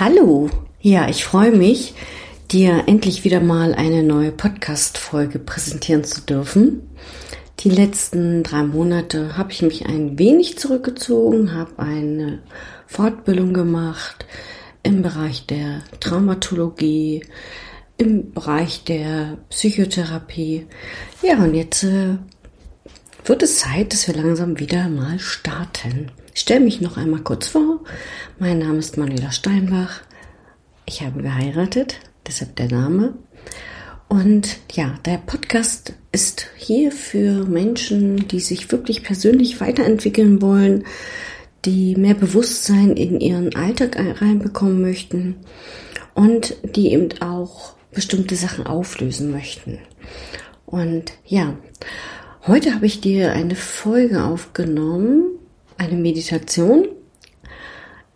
Hallo, ja, ich freue mich, dir endlich wieder mal eine neue Podcast-Folge präsentieren zu dürfen. Die letzten drei Monate habe ich mich ein wenig zurückgezogen, habe eine Fortbildung gemacht im Bereich der Traumatologie, im Bereich der Psychotherapie. Ja, und jetzt äh, wird es Zeit, dass wir langsam wieder mal starten. Ich stelle mich noch einmal kurz vor. Mein Name ist Manuela Steinbach. Ich habe geheiratet, deshalb der Name. Und ja, der Podcast ist hier für Menschen, die sich wirklich persönlich weiterentwickeln wollen, die mehr Bewusstsein in ihren Alltag reinbekommen möchten und die eben auch bestimmte Sachen auflösen möchten. Und ja, heute habe ich dir eine Folge aufgenommen, eine Meditation,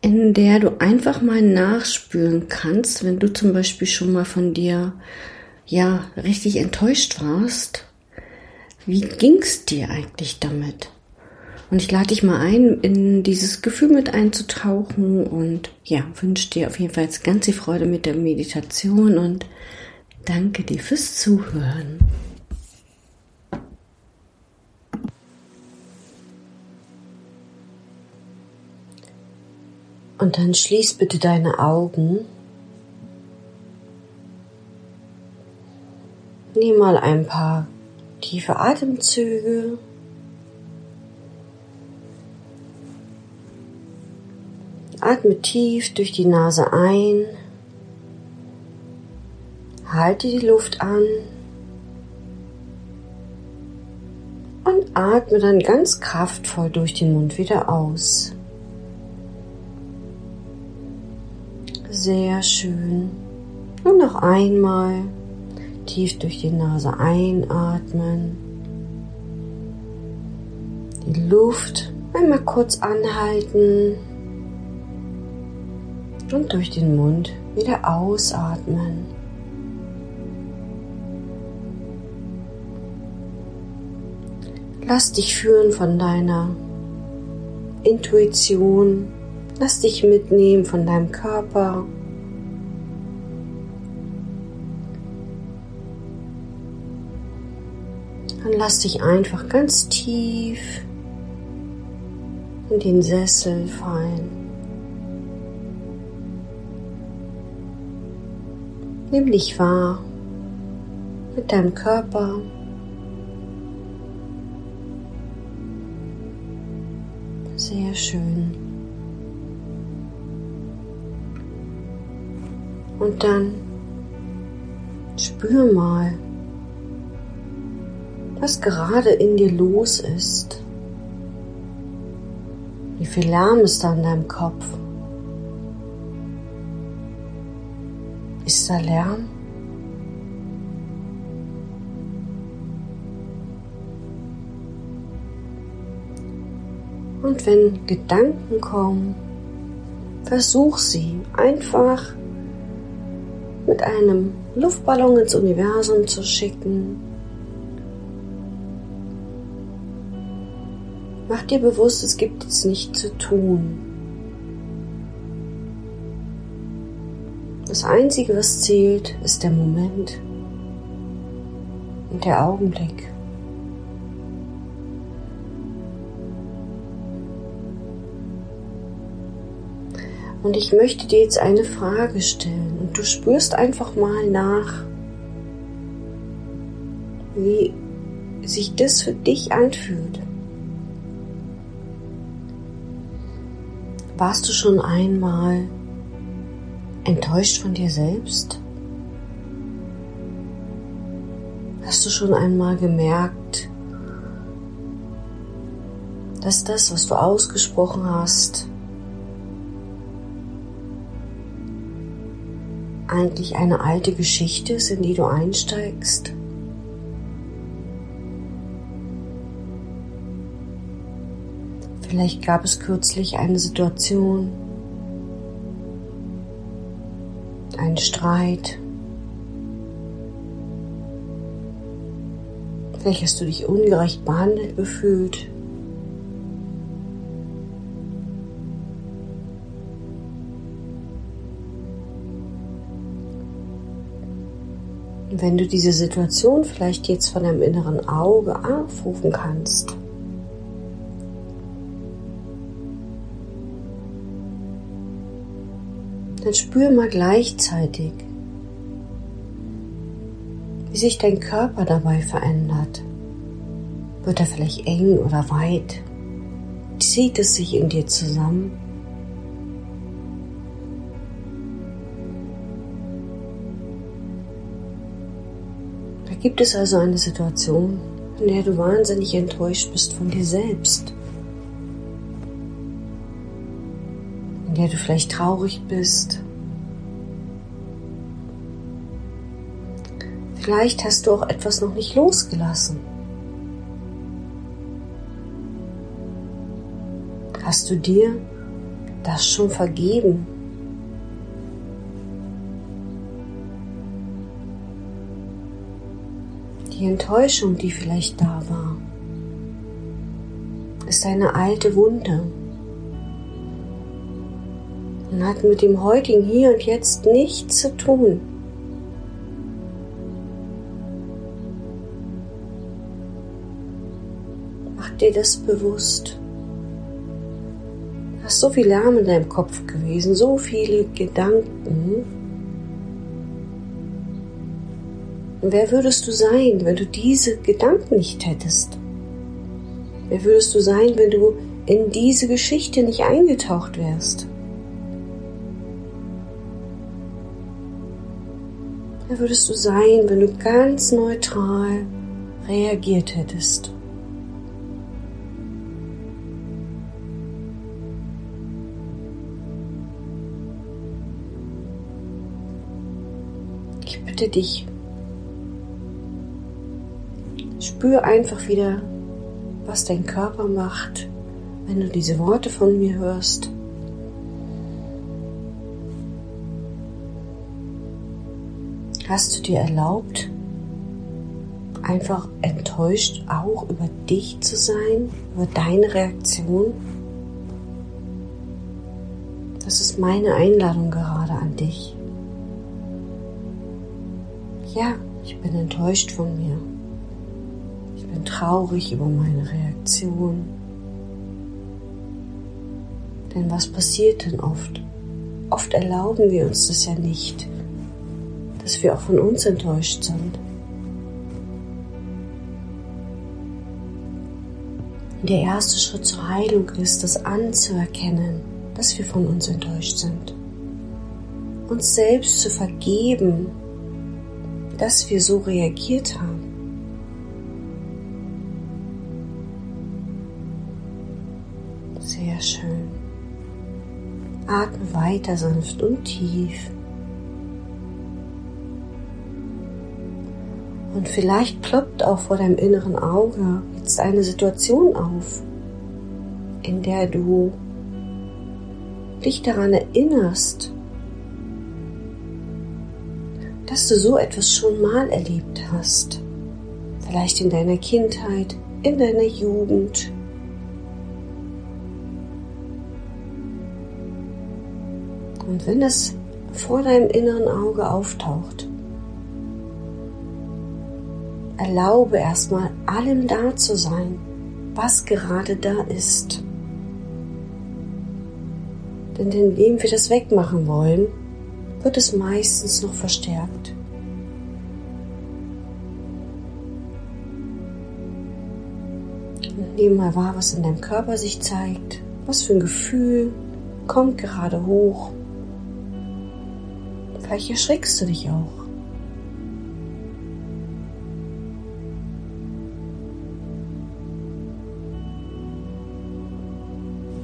in der du einfach mal nachspüren kannst, wenn du zum Beispiel schon mal von dir ja richtig enttäuscht warst. Wie ging's dir eigentlich damit? Und ich lade dich mal ein, in dieses Gefühl mit einzutauchen und ja, wünsche dir auf jeden Fall ganz viel Freude mit der Meditation und danke dir fürs Zuhören. Und dann schließ bitte deine Augen. Nimm mal ein paar tiefe Atemzüge. Atme tief durch die Nase ein. Halte die Luft an. Und atme dann ganz kraftvoll durch den Mund wieder aus. Sehr schön. Und noch einmal tief durch die Nase einatmen. Die Luft einmal kurz anhalten und durch den Mund wieder ausatmen. Lass dich führen von deiner Intuition. Lass dich mitnehmen von deinem Körper. Dann lass dich einfach ganz tief in den Sessel fallen. Nimm dich wahr mit deinem Körper. Sehr schön. Und dann spür mal, was gerade in dir los ist. Wie viel Lärm ist da in deinem Kopf? Ist da Lärm? Und wenn Gedanken kommen, versuch sie einfach mit einem Luftballon ins Universum zu schicken. Mach dir bewusst, es gibt jetzt nichts zu tun. Das Einzige, was zählt, ist der Moment und der Augenblick. Und ich möchte dir jetzt eine Frage stellen und du spürst einfach mal nach, wie sich das für dich anfühlt. Warst du schon einmal enttäuscht von dir selbst? Hast du schon einmal gemerkt, dass das, was du ausgesprochen hast, eigentlich eine alte Geschichte ist, in die du einsteigst? Vielleicht gab es kürzlich eine Situation, einen Streit. Vielleicht hast du dich ungerecht behandelt gefühlt. Wenn du diese Situation vielleicht jetzt von deinem inneren Auge aufrufen kannst, dann spür mal gleichzeitig, wie sich dein Körper dabei verändert. Wird er vielleicht eng oder weit? Zieht es sich in dir zusammen? Gibt es also eine Situation, in der du wahnsinnig enttäuscht bist von dir selbst. der du vielleicht traurig bist. Vielleicht hast du auch etwas noch nicht losgelassen. Hast du dir das schon vergeben? Die Enttäuschung, die vielleicht da war, ist eine alte Wunde und hat mit dem heutigen Hier und Jetzt nichts zu tun. Mach dir das bewusst. Hast so viel Lärm in deinem Kopf gewesen, so viele Gedanken. Wer würdest du sein, wenn du diese Gedanken nicht hättest? Wer würdest du sein, wenn du in diese Geschichte nicht eingetaucht wärst? Wer würdest du sein, wenn du ganz neutral reagiert hättest? Ich bitte dich, spür einfach wieder, was dein Körper macht, wenn du diese Worte von mir hörst. Hast du dir erlaubt, einfach enttäuscht auch über dich zu sein, über deine Reaktion? Das ist meine Einladung gerade an dich. Ja, ich bin enttäuscht von mir. Bin traurig über meine Reaktion. Denn was passiert denn oft? Oft erlauben wir uns das ja nicht dass wir auch von uns enttäuscht sind. Der erste Schritt zur Heilung ist, das anzuerkennen, dass wir von uns enttäuscht sind. Uns selbst zu vergeben, dass wir so reagiert haben. Atme weiter sanft und tief. Und vielleicht ploppt auch vor deinem inneren Auge jetzt eine Situation auf, in der du dich daran erinnerst, dass du so etwas schon mal erlebt hast. Vielleicht in deiner Kindheit, in deiner Jugend. Und wenn das vor deinem inneren Auge auftaucht, erlaube erstmal allem da zu sein, was gerade da ist. Denn indem wir das wegmachen wollen, wird es meistens noch verstärkt. Nimm mal wahr, was in deinem Körper sich zeigt, was für ein Gefühl kommt gerade hoch. Vielleicht erschrickst du dich auch.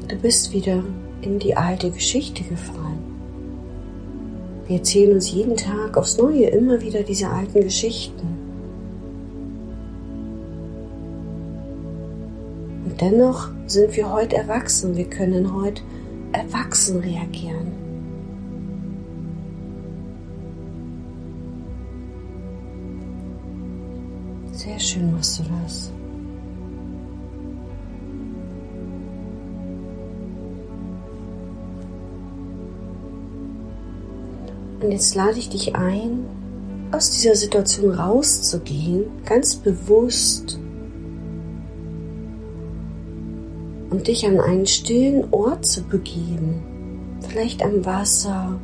Du bist wieder in die alte Geschichte gefallen. Wir erzählen uns jeden Tag aufs Neue immer wieder diese alten Geschichten. Und dennoch sind wir heute erwachsen. Wir können heute erwachsen reagieren. Sehr schön machst du das. Und jetzt lade ich dich ein, aus dieser Situation rauszugehen, ganz bewusst und dich an einen stillen Ort zu begeben, vielleicht am Wasser,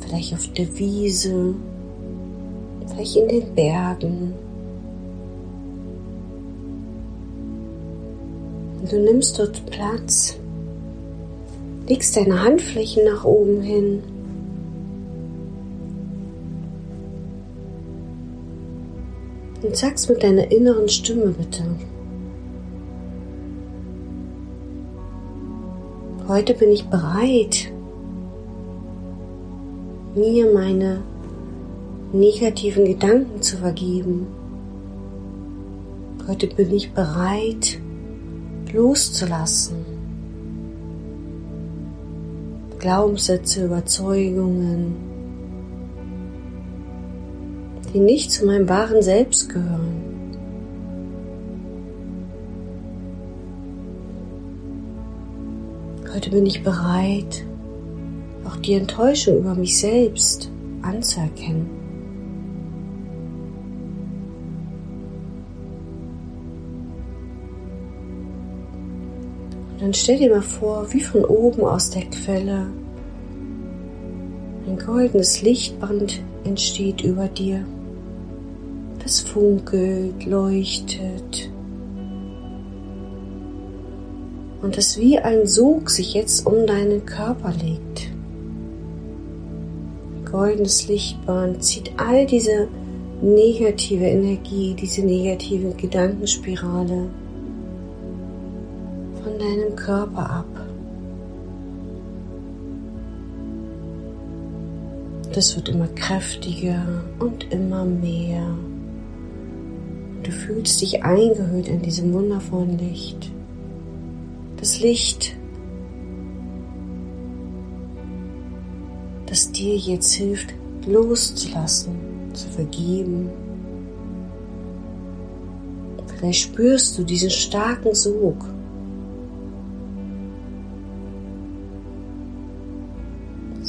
vielleicht auf der Wiese, vielleicht in den Bergen. Du nimmst dort Platz, legst deine Handflächen nach oben hin. Und sagst mit deiner inneren Stimme bitte, heute bin ich bereit, mir meine negativen Gedanken zu vergeben. Heute bin ich bereit, loszulassen. Glaubenssätze, Überzeugungen, die nicht zu meinem wahren Selbst gehören. Heute bin ich bereit, auch die Enttäuschung über mich selbst anzuerkennen. Dann stell dir mal vor, wie von oben aus der Quelle ein goldenes Lichtband entsteht über dir. Das funkelt, leuchtet. Und das wie ein Sog sich jetzt um deinen Körper legt goldenes Lichtbahn zieht all diese negative Energie, diese negative Gedankenspirale deinem Körper ab. Das wird immer kräftiger und immer mehr. Du fühlst dich eingehüllt in diesem wundervollen Licht. Das Licht das dir jetzt hilft, loszulassen, zu vergeben. Vielleicht spürst du diesen starken Sog.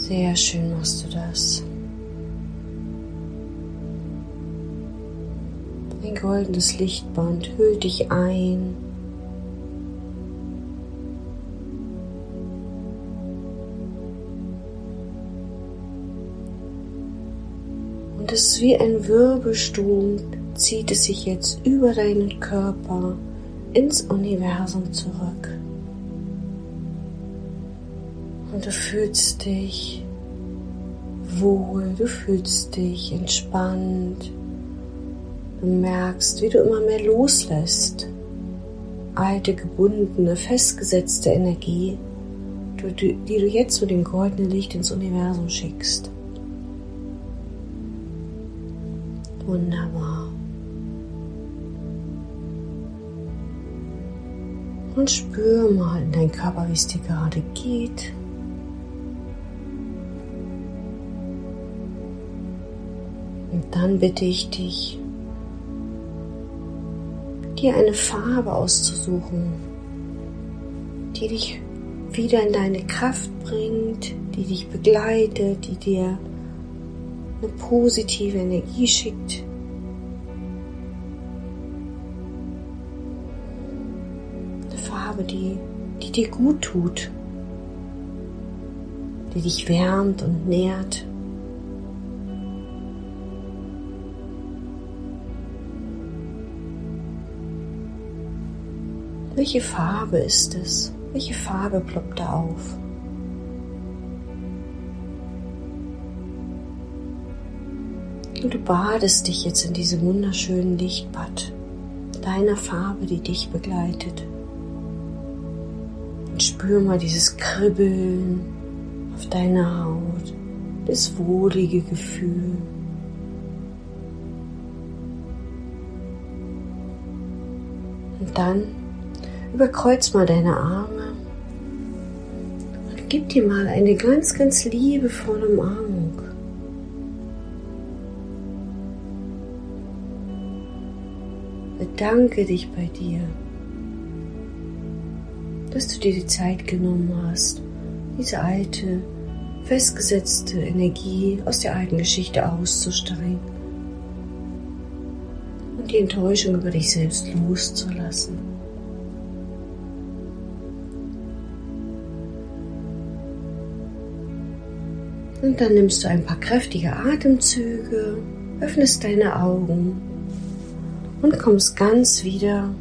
Sehr schön machst du das. Ein goldenes Lichtband hüllt dich ein es ist wie ein Wirbelsturm, zieht es sich jetzt über deinen Körper ins Universum zurück. Und du fühlst dich wohl, du fühlst dich entspannt. Du merkst, wie du immer mehr loslässt. Alte, gebundene, festgesetzte Energie, die du jetzt mit dem goldenen Licht ins Universum schickst. Wunderbar. Und spür mal in deinen Körper, wie es dir gerade geht. Und dann bitte ich dich, dir eine Farbe auszusuchen, die dich wieder in deine Kraft bringt, die dich begleitet, die dir eine positive Energie schickt. Eine Farbe, die, die dir gut tut, die dich wärmt und nährt. Welche Farbe ist es? Welche Farbe ploppt da auf? Und du badest dich jetzt in diesem wunderschönen Lichtbad deiner Farbe, die dich begleitet. Und spür mal dieses Kribbeln auf deiner Haut, das wohlige Gefühl. Und dann überkreuz mal deine Arme und gib dir mal eine ganz, ganz liebevolle Umarmung. bedanke dich bei dir, dass du dir die Zeit genommen hast, diese alte, festgesetzte Energie aus der alten Geschichte auszusteigen und die Enttäuschung über dich selbst loszulassen. Und dann nimmst du ein paar kräftige Atemzüge, öffnest deine Augen und kommst ganz wieder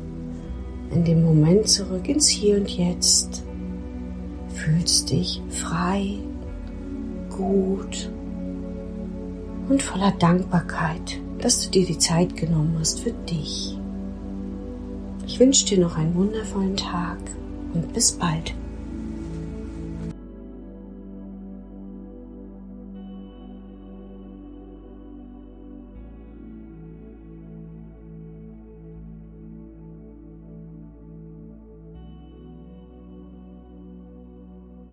in den Moment zurück ins Hier und Jetzt. Fühlst dich frei, gut und voller Dankbarkeit, dass du dir die Zeit genommen hast für dich. Ich wünsche dir noch einen wundervollen Tag und bis bald.